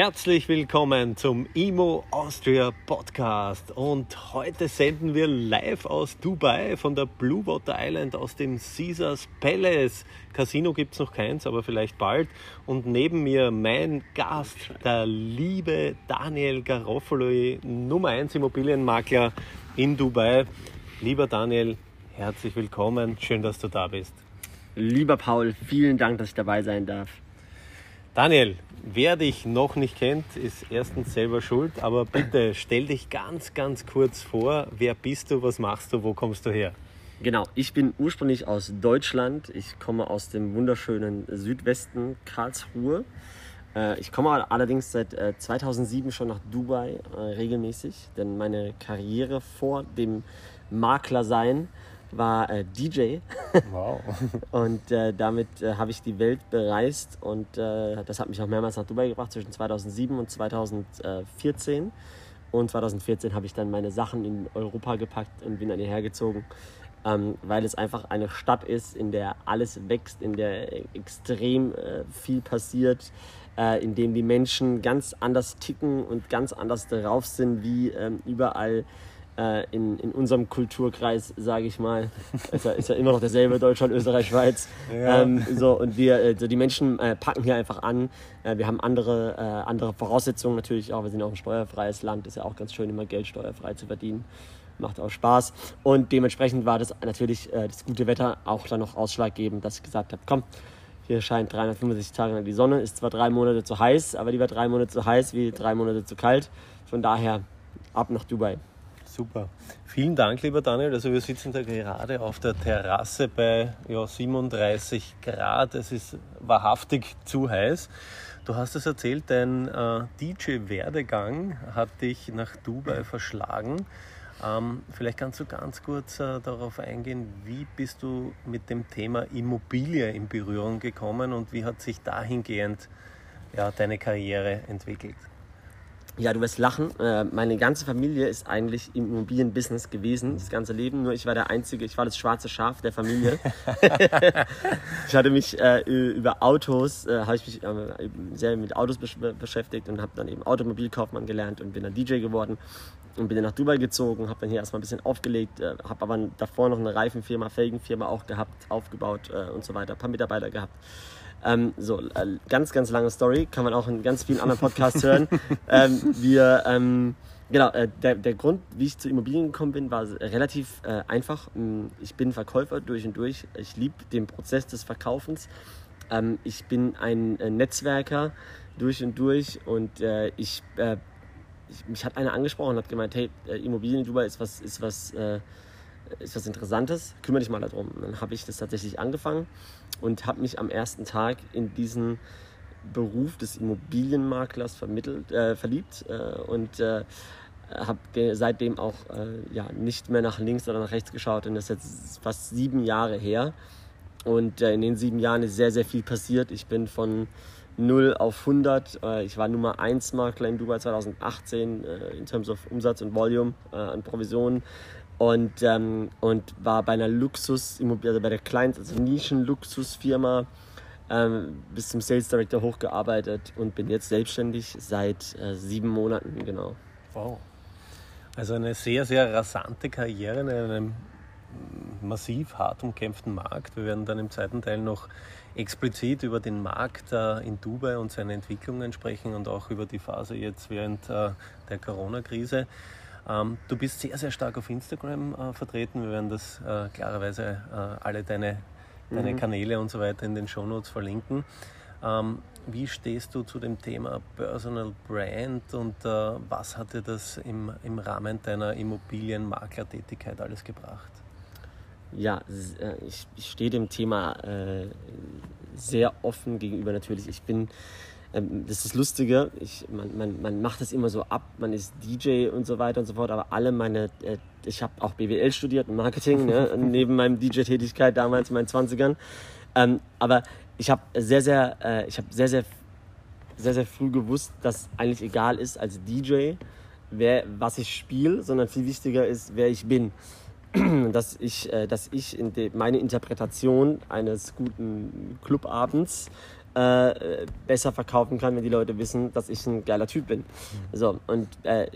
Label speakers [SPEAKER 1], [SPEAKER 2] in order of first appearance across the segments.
[SPEAKER 1] Herzlich willkommen zum IMO Austria Podcast und heute senden wir live aus Dubai von der Blue Water Island aus dem Caesars Palace. Casino gibt es noch keins, aber vielleicht bald. Und neben mir mein Gast, der liebe Daniel Garofalo, Nummer 1 Immobilienmakler in Dubai. Lieber Daniel, herzlich willkommen. Schön, dass du da bist.
[SPEAKER 2] Lieber Paul, vielen Dank, dass ich dabei sein darf.
[SPEAKER 1] Daniel, wer dich noch nicht kennt, ist erstens selber schuld, aber bitte stell dich ganz, ganz kurz vor. Wer bist du, was machst du, wo kommst du her?
[SPEAKER 2] Genau, ich bin ursprünglich aus Deutschland. Ich komme aus dem wunderschönen Südwesten Karlsruhe. Äh, ich komme allerdings seit 2007 äh, schon nach Dubai äh, regelmäßig, denn meine Karriere vor dem Makler sein war äh, DJ. Wow. und äh, damit äh, habe ich die Welt bereist und äh, das hat mich auch mehrmals nach Dubai gebracht zwischen 2007 und 2014. Und 2014 habe ich dann meine Sachen in Europa gepackt und bin dann hierher gezogen, ähm, weil es einfach eine Stadt ist, in der alles wächst, in der extrem äh, viel passiert, äh, in dem die Menschen ganz anders ticken und ganz anders drauf sind wie ähm, überall äh, in, in unserem Kulturkreis, sage ich mal, ist ja, ist ja immer noch derselbe Deutschland, Österreich, Schweiz. Ja. Ähm, so, und wir, äh, die Menschen äh, packen hier einfach an. Äh, wir haben andere, äh, andere Voraussetzungen natürlich auch. Wir sind auch ein steuerfreies Land, ist ja auch ganz schön, immer Geld steuerfrei zu verdienen. Macht auch Spaß. Und dementsprechend war das natürlich äh, das gute Wetter auch dann noch ausschlaggebend, dass ich gesagt habe, komm, hier scheint 365 Tage lang die Sonne, ist zwar drei Monate zu heiß, aber lieber drei Monate zu heiß wie drei Monate zu kalt. Von daher ab nach Dubai.
[SPEAKER 1] Super. Vielen Dank, lieber Daniel. Also wir sitzen da gerade auf der Terrasse bei ja, 37 Grad. Es ist wahrhaftig zu heiß. Du hast es erzählt, dein äh, DJ-Werdegang hat dich nach Dubai verschlagen. Ähm, vielleicht kannst du ganz kurz äh, darauf eingehen, wie bist du mit dem Thema Immobilie in Berührung gekommen und wie hat sich dahingehend ja, deine Karriere entwickelt?
[SPEAKER 2] Ja, du wirst lachen. Äh, meine ganze Familie ist eigentlich im Immobilienbusiness gewesen, das ganze Leben. Nur ich war der Einzige, ich war das schwarze Schaf der Familie. ich hatte mich äh, über Autos, äh, habe ich mich äh, sehr mit Autos besch beschäftigt und habe dann eben Automobilkaufmann gelernt und bin dann DJ geworden und bin dann nach Dubai gezogen, habe dann hier erstmal ein bisschen aufgelegt, äh, habe aber davor noch eine Reifenfirma, Felgenfirma auch gehabt, aufgebaut äh, und so weiter, ein paar Mitarbeiter gehabt. Ähm, so, äh, ganz, ganz lange Story, kann man auch in ganz vielen anderen Podcasts hören. Ähm, wir, ähm, genau, äh, der, der Grund, wie ich zu Immobilien gekommen bin, war relativ äh, einfach. Ähm, ich bin Verkäufer durch und durch. Ich liebe den Prozess des Verkaufens. Ähm, ich bin ein äh, Netzwerker durch und durch und äh, ich, äh, ich, mich hat einer angesprochen und hat gemeint, hey, Immobilien in Dubai ist was, ist was ist was Interessantes, kümmere dich mal darum. Und dann habe ich das tatsächlich angefangen und habe mich am ersten Tag in diesen Beruf des Immobilienmaklers vermittelt, äh, verliebt äh, und äh, habe seitdem auch äh, ja, nicht mehr nach links oder nach rechts geschaut und das ist jetzt fast sieben Jahre her und äh, in den sieben Jahren ist sehr, sehr viel passiert. Ich bin von 0 auf 100. Äh, ich war Nummer 1 Makler in Dubai 2018 in terms of Umsatz und Volume an Provisionen und, ähm, und war bei einer Luxus, also bei der kleinsten, also Nischen-Luxusfirma ähm, bis zum Sales Director hochgearbeitet und bin jetzt selbstständig seit äh, sieben Monaten, genau.
[SPEAKER 1] Wow. Also eine sehr, sehr rasante Karriere in einem massiv hart umkämpften Markt. Wir werden dann im zweiten Teil noch explizit über den Markt äh, in Dubai und seine Entwicklungen sprechen und auch über die Phase jetzt während äh, der Corona-Krise. Ähm, du bist sehr, sehr stark auf Instagram äh, vertreten. Wir werden das klarerweise alle deine, deine mhm. Kanäle und so weiter in den Shownotes verlinken. Ähm, wie stehst du zu dem Thema Personal Brand und äh, was hat dir das im, im Rahmen deiner Immobilienmaklertätigkeit alles gebracht?
[SPEAKER 2] Ja, äh, ich, ich stehe dem Thema äh, sehr offen gegenüber natürlich. Ich bin ähm, das ist Lustige, ich, man, man, man macht das immer so ab, man ist DJ und so weiter und so fort, aber alle meine, äh, ich habe auch BWL studiert, Marketing, ne, neben meinem DJ-Tätigkeit damals in meinen 20ern. Ähm, aber ich habe sehr, sehr, äh, ich habe sehr, sehr, sehr, sehr früh gewusst, dass eigentlich egal ist als DJ, wer, was ich spiele, sondern viel wichtiger ist, wer ich bin. dass ich, äh, dass ich in meine Interpretation eines guten Clubabends äh, besser verkaufen kann, wenn die Leute wissen, dass ich ein geiler Typ bin. So, und äh,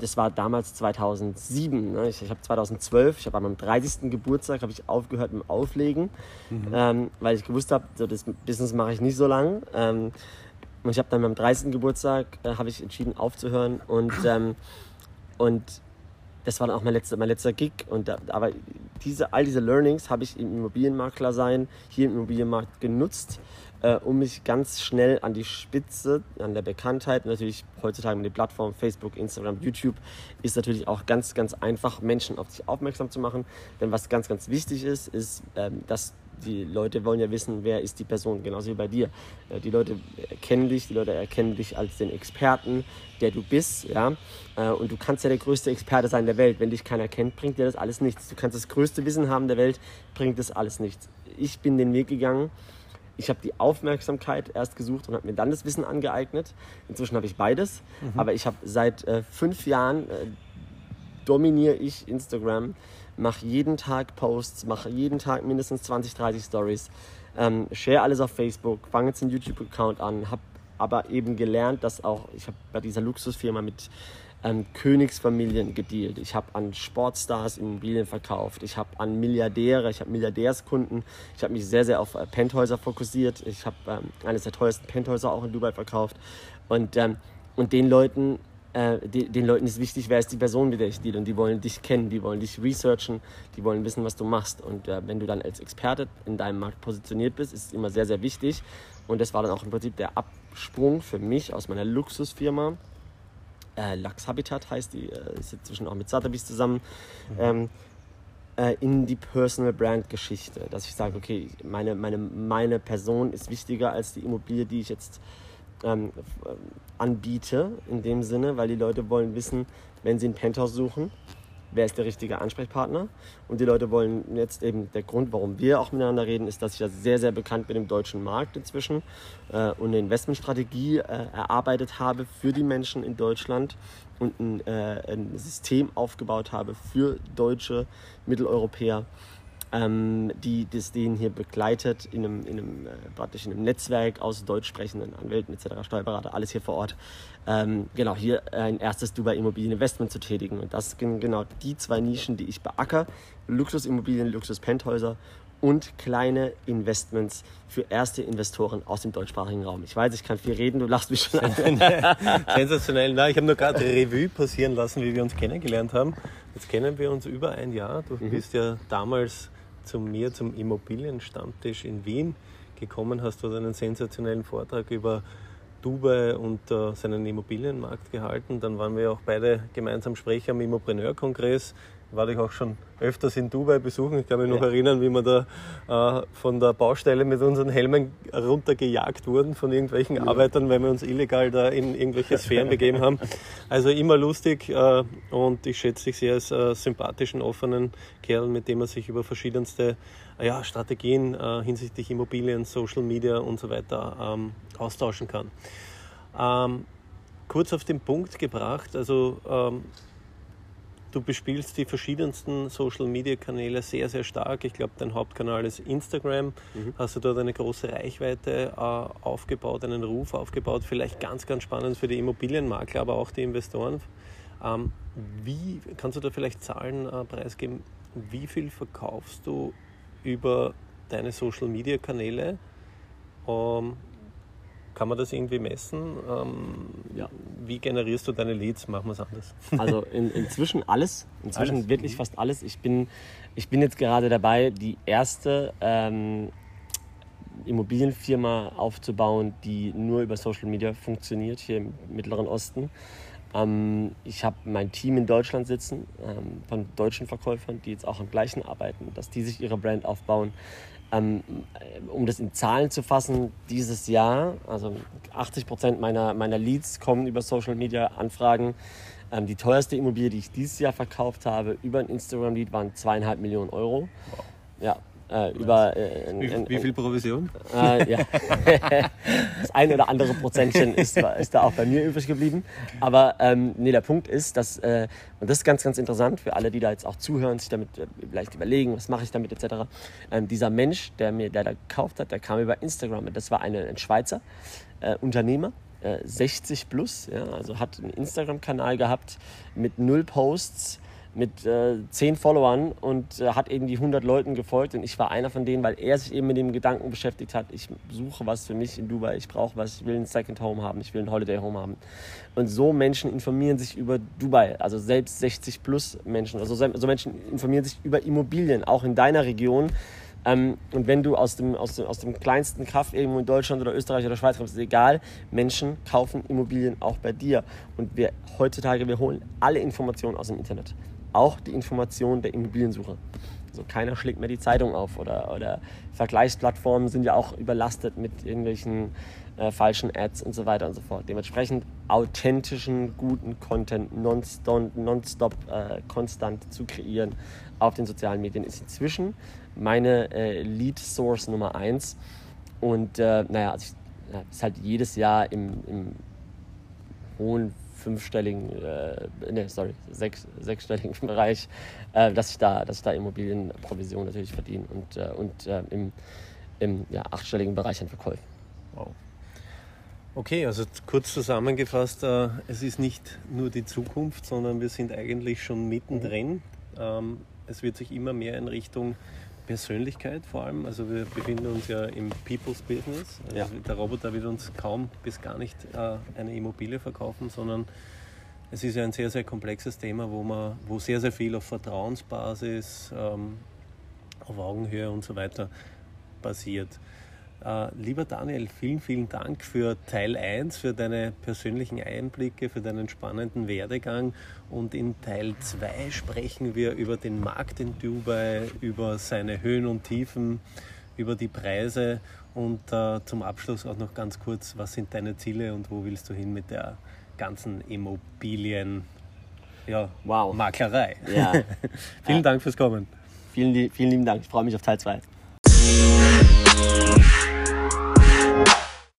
[SPEAKER 2] das war damals 2007. Ne? Ich, ich habe 2012, ich habe an meinem 30. Geburtstag habe ich aufgehört mit dem Auflegen, mhm. ähm, weil ich gewusst habe, so das Business mache ich nicht so lang. Ähm, und ich habe dann am 30. Geburtstag äh, habe ich entschieden aufzuhören und ähm, und das war dann auch mein letzter, mein letzter Gig. Und da, aber diese, all diese Learnings habe ich im Immobilienmakler sein, hier im Immobilienmarkt genutzt äh, um mich ganz schnell an die Spitze, an der Bekanntheit, natürlich heutzutage mit den Plattformen Facebook, Instagram, YouTube, ist natürlich auch ganz, ganz einfach, Menschen auf sich aufmerksam zu machen. Denn was ganz, ganz wichtig ist, ist, ähm, dass die Leute wollen ja wissen, wer ist die Person, genauso wie bei dir. Äh, die Leute kennen dich, die Leute erkennen dich als den Experten, der du bist, ja. Äh, und du kannst ja der größte Experte sein der Welt. Wenn dich keiner kennt, bringt dir das alles nichts. Du kannst das größte Wissen haben der Welt, bringt das alles nichts. Ich bin den Weg gegangen, ich habe die Aufmerksamkeit erst gesucht und habe mir dann das Wissen angeeignet. Inzwischen habe ich beides. Mhm. Aber ich habe seit äh, fünf Jahren äh, dominiere ich Instagram, mache jeden Tag Posts, mache jeden Tag mindestens 20, 30 Stories, ähm, share alles auf Facebook, fange jetzt einen YouTube-Account an, habe aber eben gelernt, dass auch, ich habe bei dieser Luxusfirma mit an Königsfamilien gedealt. Ich habe an Sportstars Immobilien verkauft. Ich habe an Milliardäre, ich habe Milliardärskunden. Ich habe mich sehr, sehr auf äh, Penthäuser fokussiert. Ich habe ähm, eines der teuersten Penthäuser auch in Dubai verkauft. Und, ähm, und den Leuten äh, die, den Leuten ist wichtig, wer ist die Person, mit der ich deal. Und die wollen dich kennen, die wollen dich researchen, die wollen wissen, was du machst. Und äh, wenn du dann als Experte in deinem Markt positioniert bist, ist es immer sehr, sehr wichtig. Und das war dann auch im Prinzip der Absprung für mich aus meiner Luxusfirma äh, Lux Habitat heißt die, äh, ist inzwischen auch mit Sotheby's zusammen, mhm. ähm, äh, in die Personal Brand Geschichte. Dass ich sage, okay, meine, meine, meine Person ist wichtiger als die Immobilie, die ich jetzt ähm, anbiete, in dem Sinne, weil die Leute wollen wissen, wenn sie ein Penthouse suchen, wer ist der richtige Ansprechpartner. Und die Leute wollen jetzt eben, der Grund, warum wir auch miteinander reden, ist, dass ich ja sehr, sehr bekannt bin im deutschen Markt inzwischen äh, und eine Investmentstrategie äh, erarbeitet habe für die Menschen in Deutschland und ein, äh, ein System aufgebaut habe für deutsche Mitteleuropäer, ähm, die das denen hier begleitet in einem, in einem äh, praktisch in einem Netzwerk aus deutsch sprechenden Anwälten etc., Steuerberater, alles hier vor Ort. Ähm, genau, hier ein erstes Dubai Immobilieninvestment zu tätigen. Und das sind genau die zwei Nischen, die ich beacker. Luxusimmobilien, Luxuspenthäuser und kleine Investments für erste Investoren aus dem deutschsprachigen Raum. Ich weiß, ich kann viel reden, du lachst mich schon an.
[SPEAKER 1] Sensationell. Na, ich habe nur gerade Revue passieren lassen, wie wir uns kennengelernt haben. Jetzt kennen wir uns über ein Jahr. Du mhm. bist ja damals zu mir zum Immobilienstammtisch in Wien gekommen, hast dort einen sensationellen Vortrag über Dubai und uh, seinen Immobilienmarkt gehalten. Dann waren wir auch beide gemeinsam Sprecher am Immopreneur-Kongress war ich auch schon öfters in Dubai besuchen. Ich kann mich noch ja. erinnern, wie wir da äh, von der Baustelle mit unseren Helmen runtergejagt wurden von irgendwelchen ja. Arbeitern, weil wir uns illegal da in irgendwelche Sphären begeben haben. Also immer lustig äh, und ich schätze dich sehr als äh, sympathischen, offenen Kerl, mit dem man sich über verschiedenste ja, Strategien äh, hinsichtlich Immobilien, Social Media und so weiter ähm, austauschen kann. Ähm, kurz auf den Punkt gebracht, also ähm, Du bespielst die verschiedensten Social-Media-Kanäle sehr, sehr stark. Ich glaube, dein Hauptkanal ist Instagram. Mhm. Hast du dort eine große Reichweite äh, aufgebaut, einen Ruf aufgebaut? Vielleicht ganz, ganz spannend für die Immobilienmakler, aber auch die Investoren. Ähm, wie kannst du da vielleicht Zahlen äh, preisgeben? Wie viel verkaufst du über deine Social-Media-Kanäle? Ähm, kann man das irgendwie messen? Ähm, ja. Wie generierst du deine Leads? Machen wir es anders.
[SPEAKER 2] Also in, inzwischen alles. Inzwischen alles. wirklich fast alles. Ich bin, ich bin jetzt gerade dabei, die erste ähm, Immobilienfirma aufzubauen, die nur über Social Media funktioniert, hier im Mittleren Osten. Ähm, ich habe mein Team in Deutschland sitzen, ähm, von deutschen Verkäufern, die jetzt auch am gleichen arbeiten, dass die sich ihre Brand aufbauen. Ähm, um das in Zahlen zu fassen, dieses Jahr, also 80 Prozent meiner, meiner Leads kommen über Social Media Anfragen. Ähm, die teuerste Immobilie, die ich dieses Jahr verkauft habe, über ein Instagram-Lead waren zweieinhalb Millionen Euro. Wow. Ja, äh, über,
[SPEAKER 1] äh, wie, ein, wie, viel Provision?
[SPEAKER 2] Äh, ja. das ein oder andere Prozentchen ist, ist da auch bei mir übrig geblieben. Aber ähm, nee, der Punkt ist, dass, äh, und das ist ganz, ganz interessant für alle, die da jetzt auch zuhören, sich damit äh, vielleicht überlegen, was mache ich damit etc. Ähm, dieser Mensch, der mir der da gekauft hat, der kam über Instagram. Das war eine, ein Schweizer äh, Unternehmer, 60 plus, ja, also hat einen Instagram-Kanal gehabt mit null Posts, mit äh, 10 Followern und äh, hat irgendwie 100 Leuten gefolgt und ich war einer von denen, weil er sich eben mit dem Gedanken beschäftigt hat, ich suche was für mich in Dubai, ich brauche was, ich will ein Second Home haben, ich will ein Holiday Home haben. Und so Menschen informieren sich über Dubai, also selbst 60 plus Menschen, also so Menschen informieren sich über Immobilien, auch in deiner Region. Ähm, und wenn du aus dem, aus, dem, aus dem kleinsten Kaff irgendwo in Deutschland oder Österreich oder Schweiz kommst, ist egal, Menschen kaufen Immobilien auch bei dir. Und wir heutzutage, wir holen alle Informationen aus dem Internet auch die Information der Immobiliensuche. Also keiner schlägt mehr die Zeitung auf oder, oder Vergleichsplattformen sind ja auch überlastet mit irgendwelchen äh, falschen Ads und so weiter und so fort. Dementsprechend authentischen, guten Content nonstop, nonstop äh, konstant zu kreieren auf den sozialen Medien ist inzwischen meine äh, Lead Source Nummer eins. Und äh, naja, also ich, ist halt jedes Jahr im, im hohen fünfstelligen, äh, nee, sorry, sechs, sechsstelligen Bereich, äh, dass ich da, dass ich da Immobilienprovision natürlich verdiene und, äh, und äh, im, im ja, achtstelligen Bereich an Verkäufen. Wow.
[SPEAKER 1] Okay, also kurz zusammengefasst, äh, es ist nicht nur die Zukunft, sondern wir sind eigentlich schon mittendrin. Mhm. Ähm, es wird sich immer mehr in Richtung Persönlichkeit vor allem. Also wir befinden uns ja im People's Business. Also ja. Der Roboter wird uns kaum bis gar nicht äh, eine Immobilie verkaufen, sondern es ist ja ein sehr, sehr komplexes Thema, wo, man, wo sehr, sehr viel auf Vertrauensbasis, ähm, auf Augenhöhe und so weiter basiert. Äh, lieber Daniel, vielen, vielen Dank für Teil 1, für deine persönlichen Einblicke, für deinen spannenden Werdegang. Und in Teil 2 sprechen wir über den Markt in Dubai, über seine Höhen und Tiefen, über die Preise und äh, zum Abschluss auch noch ganz kurz, was sind deine Ziele und wo willst du hin mit der ganzen Immobilien? Ja, wow. Maklerei. Ja. vielen Dank fürs Kommen.
[SPEAKER 2] Vielen, vielen lieben Dank. Ich freue mich auf Teil 2.